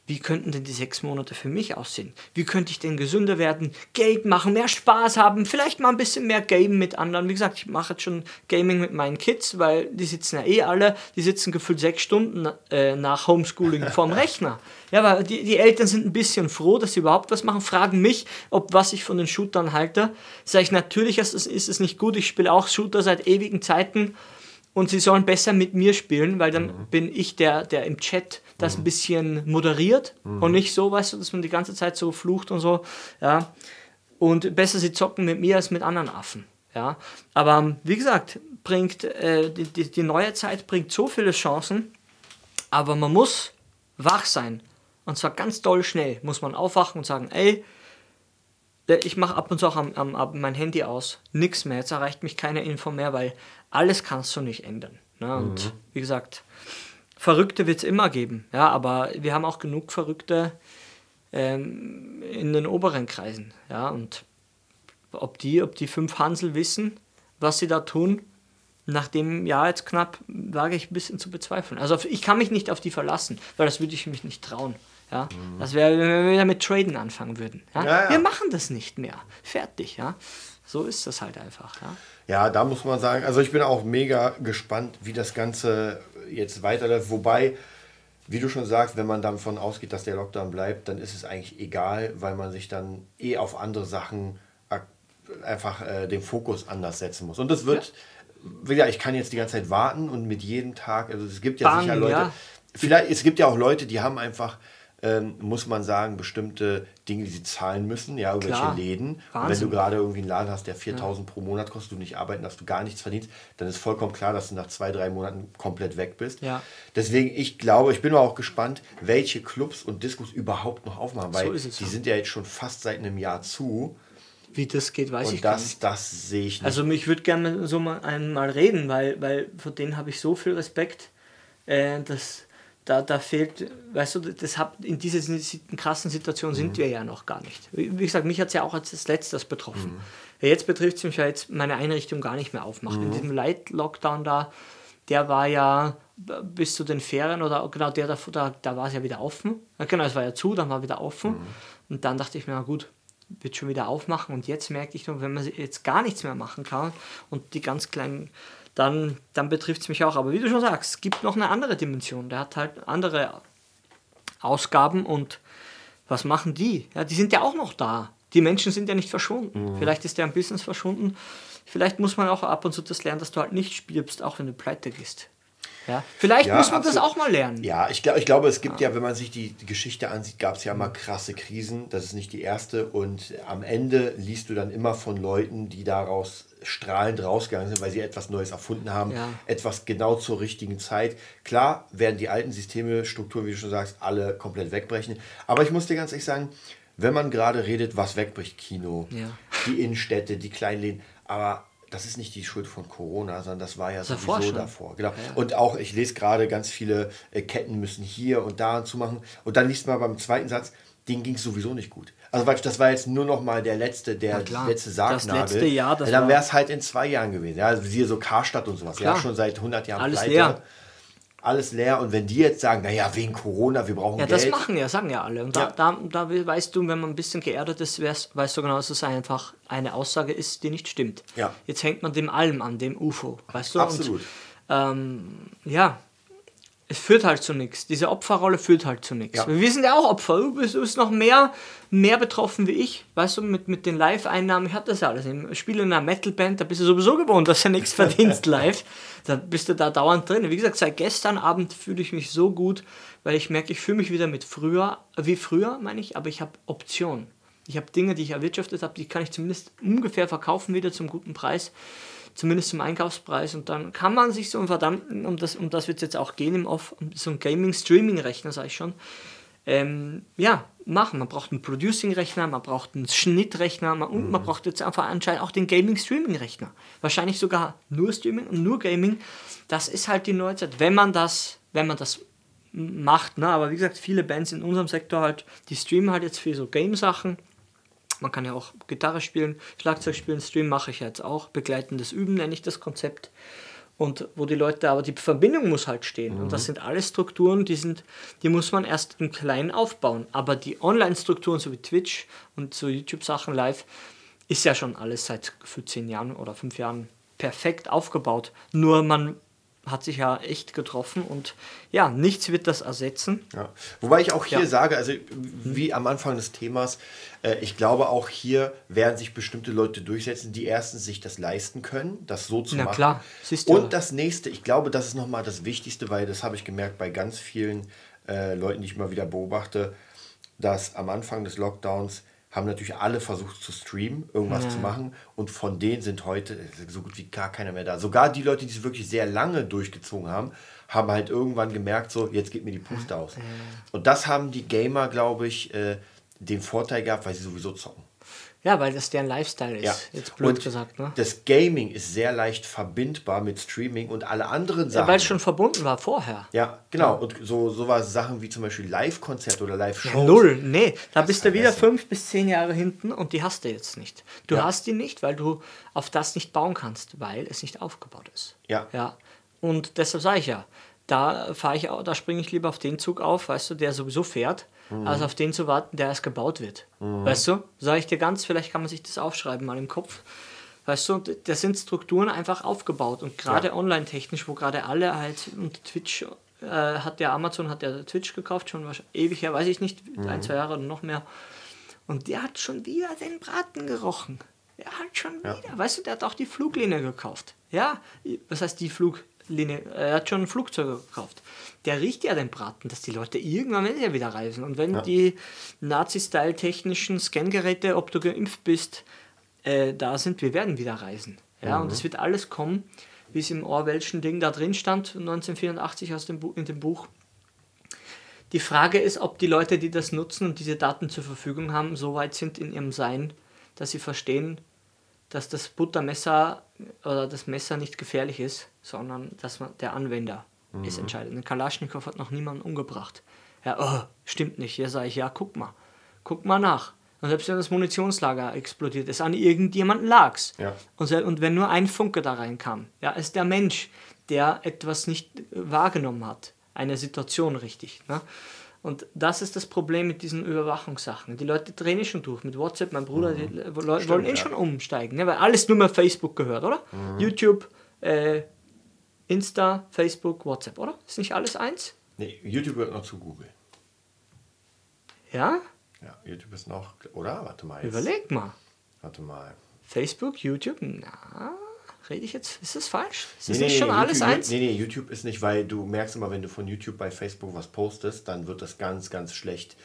wie könnten denn die sechs Monate für mich aussehen? Wie könnte ich denn gesünder werden, Geld machen, mehr Spaß haben, vielleicht mal ein bisschen mehr Game mit anderen. Wie gesagt, ich mache jetzt schon Gaming mit meinen Kids, weil die sitzen ja eh alle, die sitzen gefühlt sechs Stunden äh, nach Homeschooling vorm Rechner. Ja, weil die, die Eltern sind ein bisschen froh, dass sie überhaupt was machen, fragen mich, ob was ich von den Shootern halte. Sage ich, natürlich ist es, ist es nicht gut, ich spiele auch Shooter seit ewigen Zeiten und sie sollen besser mit mir spielen, weil dann mhm. bin ich der, der im Chat das mhm. ein bisschen moderiert mhm. und nicht so, weißt du, dass man die ganze Zeit so flucht und so, ja. Und besser sie zocken mit mir als mit anderen Affen, ja. Aber wie gesagt, bringt äh, die, die, die neue Zeit bringt so viele Chancen, aber man muss wach sein. Und zwar ganz doll schnell muss man aufwachen und sagen, ey, ich mache ab und zu auch am, am, am, mein Handy aus. Nix mehr. Jetzt erreicht mich keine Info mehr, weil alles kannst du nicht ändern. Ne? Und mhm. wie gesagt, Verrückte wird es immer geben, ja, aber wir haben auch genug Verrückte ähm, in den oberen Kreisen, ja, und ob die, ob die fünf Hansel wissen, was sie da tun, nach dem Jahr jetzt knapp, wage ich ein bisschen zu bezweifeln. Also ich kann mich nicht auf die verlassen, weil das würde ich mich nicht trauen. Ja? Mhm. Das wäre, wenn wir wieder mit Traden anfangen würden. Ja? Ja, ja. Wir machen das nicht mehr. Fertig, ja. So ist das halt einfach, ja. Ja, da muss man sagen, also ich bin auch mega gespannt, wie das Ganze jetzt weiterläuft. Wobei, wie du schon sagst, wenn man davon ausgeht, dass der Lockdown bleibt, dann ist es eigentlich egal, weil man sich dann eh auf andere Sachen einfach äh, den Fokus anders setzen muss. Und das wird, ja. ja. ich kann jetzt die ganze Zeit warten und mit jedem Tag, also es gibt ja Bang, sicher Leute, ja. vielleicht, es gibt ja auch Leute, die haben einfach ähm, muss man sagen, bestimmte Dinge, die sie zahlen müssen, ja, irgendwelche Läden. wenn du gerade irgendwie einen Laden hast, der 4000 ja. pro Monat kostet, du nicht arbeiten, dass du gar nichts verdienst, dann ist vollkommen klar, dass du nach zwei, drei Monaten komplett weg bist. Ja. Deswegen, ich glaube, ich bin auch gespannt, welche Clubs und Diskos überhaupt noch aufmachen, weil so die sind ja jetzt schon fast seit einem Jahr zu. Wie das geht, weiß und ich das, nicht. Das sehe ich nicht. Also ich würde gerne so mal einmal reden, weil, weil von denen habe ich so viel Respekt, äh, dass da, da fehlt, weißt du, das hat, in dieser krassen Situation sind mhm. wir ja noch gar nicht. Wie gesagt, mich hat es ja auch als letztes betroffen. Mhm. Ja, jetzt betrifft es mich ja jetzt meine Einrichtung gar nicht mehr aufmacht. Mhm. In diesem Light-Lockdown da, der war ja bis zu den Ferien oder genau der davor, da, da war es ja wieder offen. Ja, genau, es war ja zu, dann war wieder offen. Mhm. Und dann dachte ich mir, na gut, wird schon wieder aufmachen. Und jetzt merke ich nur, wenn man jetzt gar nichts mehr machen kann und die ganz kleinen dann, dann betrifft es mich auch. Aber wie du schon sagst, es gibt noch eine andere Dimension. Der hat halt andere Ausgaben und was machen die? Ja, die sind ja auch noch da. Die Menschen sind ja nicht verschwunden. Mhm. Vielleicht ist deren Business verschwunden. Vielleicht muss man auch ab und zu das lernen, dass du halt nicht stirbst, auch wenn du pleite gehst. Ja, vielleicht ja, muss man absolut. das auch mal lernen. Ja, ich, glaub, ich glaube, es gibt ja. ja, wenn man sich die, die Geschichte ansieht, gab es ja immer krasse Krisen. Das ist nicht die erste. Und am Ende liest du dann immer von Leuten, die daraus strahlend rausgegangen sind, weil sie etwas Neues erfunden haben, ja. etwas genau zur richtigen Zeit. Klar werden die alten Systeme, Strukturen, wie du schon sagst, alle komplett wegbrechen. Aber ich muss dir ganz ehrlich sagen, wenn man gerade redet, was wegbricht, Kino, die Innenstädte, die Kleinläden, aber das ist nicht die Schuld von Corona, sondern das war ja das sowieso davor. davor. Genau. Ja. Und auch, ich lese gerade, ganz viele äh, Ketten müssen hier und da zumachen. Und dann liest man beim zweiten Satz, denen ging es sowieso nicht gut. Also das war jetzt nur noch mal der letzte, der letzte Sargnagel. Das letzte Jahr, das ja, Dann wäre es halt in zwei Jahren gewesen. Ja, also siehe so Karstadt und sowas. Klar. Ja, schon seit 100 Jahren Alles pleite. leer. Alles leer. Und wenn die jetzt sagen, naja, wegen Corona, wir brauchen ja, Geld. Ja, das machen ja, sagen ja alle. Und da, ja. da, da weißt du, wenn man ein bisschen geerdet ist, weißt du genau, dass es einfach eine Aussage ist, die nicht stimmt. Ja. Jetzt hängt man dem allem an, dem UFO. Weißt du? Absolut. Und, ähm, ja, es führt halt zu nichts. Diese Opferrolle führt halt zu nichts. Ja. Wir sind ja auch Opfer. Du bist, du bist, noch mehr, mehr betroffen wie ich. Weißt du, mit, mit den Live-Einnahmen, ich hatte das ja alles. Ich spiele in einer Metal-Band, da bist du sowieso gewohnt, dass du nichts verdienst live. Da bist du da dauernd drin. Wie gesagt, seit gestern Abend fühle ich mich so gut, weil ich merke, ich fühle mich wieder mit früher, wie früher, meine ich, aber ich habe Optionen. Ich habe Dinge, die ich erwirtschaftet habe, die kann ich zumindest ungefähr verkaufen wieder zum guten Preis zumindest zum Einkaufspreis. Und dann kann man sich so einen verdammten, um das, um das wird es jetzt auch gehen im Off, so einen Gaming-Streaming-Rechner, sage ich schon, ähm, ja, machen. Man braucht einen Producing-Rechner, man braucht einen Schnittrechner man, und mhm. man braucht jetzt einfach anscheinend auch den Gaming-Streaming-Rechner. Wahrscheinlich sogar nur Streaming und nur Gaming. Das ist halt die Neuzeit, wenn man das, wenn man das macht. Ne? Aber wie gesagt, viele Bands in unserem Sektor halt, die streamen halt jetzt für so Game-Sachen man kann ja auch Gitarre spielen, Schlagzeug spielen, Stream mache ich jetzt auch. Begleitendes Üben nenne ich das Konzept. Und wo die Leute, aber die Verbindung muss halt stehen. Mhm. Und das mhm. sind alle Strukturen, die sind, die muss man erst im Kleinen aufbauen. Aber die Online-Strukturen, so wie Twitch und so YouTube-Sachen live, ist ja schon alles seit für zehn Jahren oder fünf Jahren perfekt aufgebaut. Nur man hat sich ja echt getroffen und ja, nichts wird das ersetzen. Ja. Wobei ich auch hier ja. sage, also wie am Anfang des Themas, äh, ich glaube auch hier werden sich bestimmte Leute durchsetzen, die erstens sich das leisten können, das so zu Na, machen. Klar. Siehst du. Und das nächste, ich glaube, das ist nochmal das Wichtigste, weil das habe ich gemerkt bei ganz vielen äh, Leuten, die ich mal wieder beobachte, dass am Anfang des Lockdowns haben natürlich alle versucht zu streamen, irgendwas ja. zu machen. Und von denen sind heute so gut wie gar keiner mehr da. Sogar die Leute, die es wirklich sehr lange durchgezogen haben, haben halt irgendwann gemerkt, so, jetzt geht mir die Puste aus. Ja. Und das haben die Gamer, glaube ich, äh, den Vorteil gehabt, weil sie sowieso zocken. Ja, weil das deren Lifestyle ist, ja. jetzt blöd und gesagt. Ne? Das Gaming ist sehr leicht verbindbar mit Streaming und alle anderen Sachen. Ja, weil es schon verbunden war vorher. Ja, genau. Ja. Und so, so war Sachen wie zum Beispiel Live-Konzert oder Live-Shows. Ja, null, nee. Da bist du wieder fünf bis zehn Jahre hinten und die hast du jetzt nicht. Du hast die nicht, weil du auf das nicht bauen kannst, weil es nicht aufgebaut ist. Ja. ja. Und deshalb sage ich ja, da fahre ich, da springe ich lieber auf den Zug auf, weißt du, der sowieso fährt mhm. als auf den zu warten, der erst gebaut wird. Mhm. Weißt du? Sage ich dir ganz, vielleicht kann man sich das aufschreiben mal im Kopf. Weißt du, da sind Strukturen einfach aufgebaut und gerade ja. online-technisch, wo gerade alle halt und Twitch äh, hat der Amazon, hat der Twitch gekauft, schon ewig her, weiß ich nicht, mhm. ein, zwei Jahre oder noch mehr. Und der hat schon wieder den Braten gerochen. Er hat schon wieder, ja. weißt du, der hat auch die Fluglinie gekauft. Ja, was heißt die Fluglinie? Er hat schon Flugzeuge gekauft der riecht ja den Braten, dass die Leute irgendwann werden ja wieder reisen. Und wenn ja. die Nazi-Style-technischen Scangeräte, ob du geimpft bist, äh, da sind, wir werden wieder reisen. Ja, mhm. und es wird alles kommen, wie es im Orwellschen Ding da drin stand, 1984 aus dem in dem Buch. Die Frage ist, ob die Leute, die das nutzen und diese Daten zur Verfügung haben, so weit sind in ihrem Sein, dass sie verstehen, dass das Buttermesser oder das Messer nicht gefährlich ist, sondern dass man der Anwender mhm. ist entscheidend. Ein Kalaschnikow hat noch niemanden umgebracht. Ja, oh, stimmt nicht. Ja, sage ich, ja, guck mal. Guck mal nach. Und selbst wenn das Munitionslager explodiert ist, an irgendjemanden lag's. Ja. Und, und wenn nur ein Funke da reinkam, ja, ist der Mensch, der etwas nicht wahrgenommen hat. Eine Situation richtig. Ne? Und das ist das Problem mit diesen Überwachungssachen. Die Leute drehen eh schon durch. Mit WhatsApp, mein Bruder, mhm. die Stimmt, wollen eh ja. schon umsteigen, ne? weil alles nur mehr Facebook gehört, oder? Mhm. YouTube, äh, Insta, Facebook, WhatsApp, oder? Ist nicht alles eins? Nee, YouTube gehört noch zu Google. Ja? Ja, YouTube ist noch, oder? Warte mal. Jetzt. Überleg mal. Warte mal. Facebook, YouTube, na, rede ich jetzt, ist das falsch? Ist das nee, nicht nee, schon YouTube, alles eins? Nee, nee, YouTube ist nicht, weil du merkst immer, wenn du von YouTube bei Facebook was postest, dann wird das ganz, ganz schlecht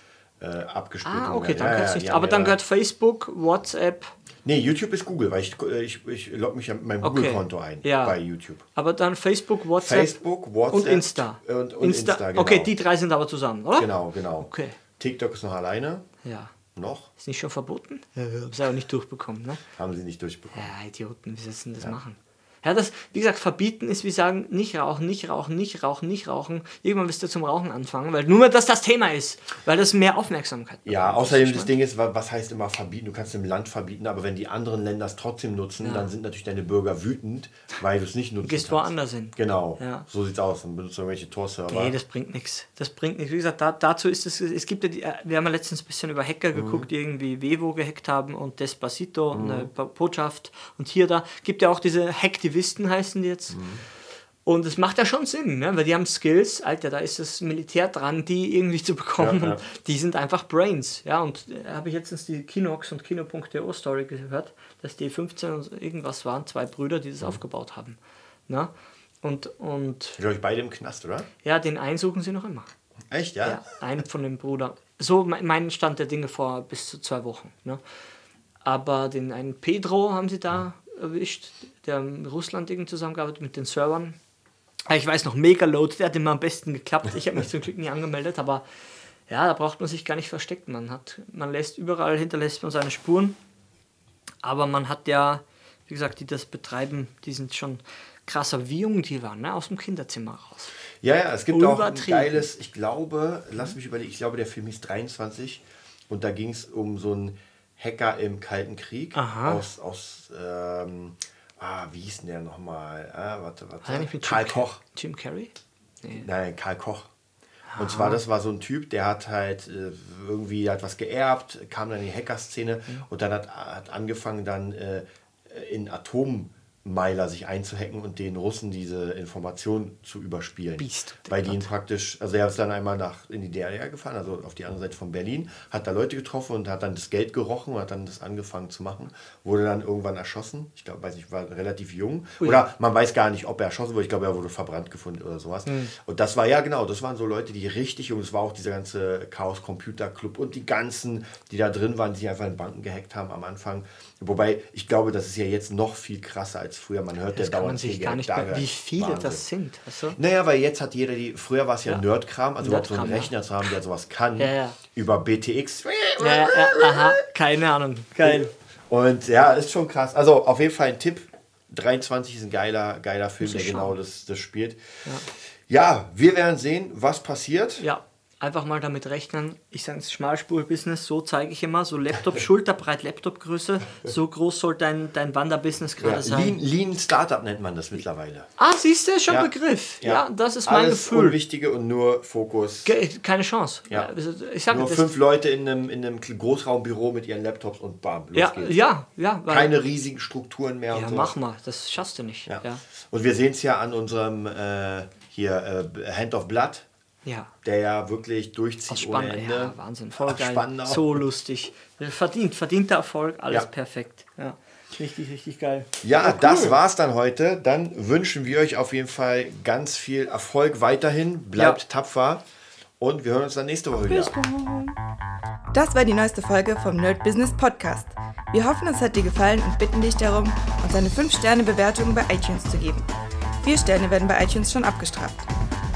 äh, abgespielt. Ah, okay, dann ja, ja, nicht. Ja, aber dann gehört Facebook, WhatsApp. Nee, YouTube ist Google, weil ich, äh, ich, ich logge mich ja mit meinem okay. Google-Konto ein ja. bei YouTube. Aber dann Facebook, WhatsApp, Facebook, WhatsApp und Insta. Und, und Insta, Insta genau. Okay, die drei sind aber zusammen, oder? Genau, genau. Okay. TikTok ist noch alleine. Ja. Noch? Ist nicht schon verboten? Ja, haben sie auch nicht durchbekommen, ne? Haben sie nicht durchbekommen. Ja, Idioten, wie sollst du denn das ja. machen? Ja, das, wie gesagt, verbieten ist wie sagen, nicht rauchen, nicht rauchen, nicht rauchen, nicht rauchen. Irgendwann wirst du zum Rauchen anfangen, weil nur mal das das Thema ist, weil das mehr Aufmerksamkeit Ja, außerdem das, das Ding ist, was heißt immer verbieten? Du kannst im Land verbieten, aber wenn die anderen Länder es trotzdem nutzen, ja. dann sind natürlich deine Bürger wütend, weil du es nicht nutzt. Du gehst woanders hin. Genau, ja. so sieht's aus. Dann benutzt du irgendwelche Tor-Server. Nee, das bringt nichts. Das bringt nichts. Wie gesagt, da, dazu ist es, es gibt ja, die, wir haben ja letztens ein bisschen über Hacker mhm. geguckt, die irgendwie Vevo gehackt haben und Despacito, mhm. eine Botschaft und hier da. Gibt ja auch diese Hacktivisten heißen die jetzt. Mhm. Und es macht ja schon Sinn, ne? weil die haben Skills, Alter, da ist das Militär dran, die irgendwie zu bekommen. Ja, ja. Die sind einfach Brains. Ja, und da äh, habe ich jetzt die Kinox und Kino.de Story gehört, dass die 15 und irgendwas waren, zwei Brüder, die das mhm. aufgebaut haben. Ne? Und, und. Glaube ich, beide im Knast, oder? Ja, den einen suchen sie noch immer. Echt, ja? Ja, einen von den Brüdern. So mein Stand der Dinge vor bis zu zwei Wochen. Ne? Aber den einen Pedro haben sie da erwischt, der in Russland irgendwie zusammengearbeitet mit den Servern. Ich weiß noch, Megaload, der hat immer am besten geklappt. Ich habe mich zum Glück nie angemeldet, aber ja, da braucht man sich gar nicht verstecken. Man, hat, man lässt überall, hinterlässt man seine Spuren. Aber man hat ja, wie gesagt, die das betreiben, die sind schon krasser, wie jung die waren, ne? aus dem Kinderzimmer raus. Ja, ja, es gibt auch ein geiles, ich glaube, lass mich überlegen, ich glaube, der Film hieß 23 und da ging es um so einen Hacker im Kalten Krieg Aha. aus, aus ähm, ah, wie hieß denn der nochmal? Ah, warte, warte. Karl Jim Koch. Jim Carrey? Nee. Nein, Karl Koch. Und zwar, das war so ein Typ, der hat halt äh, irgendwie hat was geerbt, kam dann in die Hackerszene mhm. und dann hat, hat angefangen dann äh, in Atom Meiler sich einzuhacken und den Russen diese Information zu überspielen. Biest. Bei denen praktisch, also er ist dann einmal nach in die DDR gefahren, also auf die andere Seite von Berlin, hat da Leute getroffen und hat dann das Geld gerochen und hat dann das angefangen zu machen. Wurde dann irgendwann erschossen. Ich glaube, weiß nicht, war relativ jung. Ui. Oder man weiß gar nicht, ob er erschossen wurde. Ich glaube, er wurde verbrannt gefunden oder sowas. Mhm. Und das war ja genau, das waren so Leute, die richtig jung, es war auch dieser ganze Chaos Computer Club und die ganzen, die da drin waren, die einfach in Banken gehackt haben am Anfang. Wobei, ich glaube, das ist ja jetzt noch viel krasser als früher. Man hört das ja dauernd. Man sich gar nicht mehr, wie viele Wahnsinn. das sind. Weißt du? Naja, weil jetzt hat jeder die. Früher war es ja, ja. Nerdkram, also überhaupt so einen Rechner ja. zu haben, der sowas kann. Ja. Über BTX. Aha, keine Ahnung. Geil. Und ja, ist schon krass. Also auf jeden Fall ein Tipp. 23 ist ein geiler, geiler Film, der genau das, das spielt. Ja. ja, wir werden sehen, was passiert. Ja einfach mal damit rechnen, ich sage es Schmalspur-Business, so zeige ich immer, so Laptop, Schulterbreit Laptop-Größe, so groß soll dein, dein Wanderbusiness gerade ja, sein. Lean, Lean, Startup nennt man das mittlerweile. Ah, siehst du, schon ja. Begriff. Ja. ja. das ist mein Alles Gefühl. Unwichtige und nur Fokus. Keine Chance. Ja. Ich sag, nur fünf Leute in einem, in einem Großraumbüro mit ihren Laptops und bam, los ja, geht's. Ja, ja. Keine riesigen Strukturen mehr. Ja, mach mal, das schaffst du nicht. Ja. Und wir sehen es ja an unserem äh, hier äh, Hand of Blood ja. Der ja wirklich durchzieht ohne Ende. Ja, Wahnsinn, voll geil. Spannend So lustig. Verdient, verdienter Erfolg, alles ja. perfekt. Ja. Richtig, richtig geil. Ja, ja cool. das war's dann heute. Dann wünschen wir euch auf jeden Fall ganz viel Erfolg weiterhin. Bleibt ja. tapfer und wir hören uns dann nächste Woche wieder. Das war die neueste Folge vom Nerd Business Podcast. Wir hoffen, es hat dir gefallen und bitten dich darum, uns eine 5-Sterne-Bewertung bei iTunes zu geben. Vier Sterne werden bei iTunes schon abgestraft.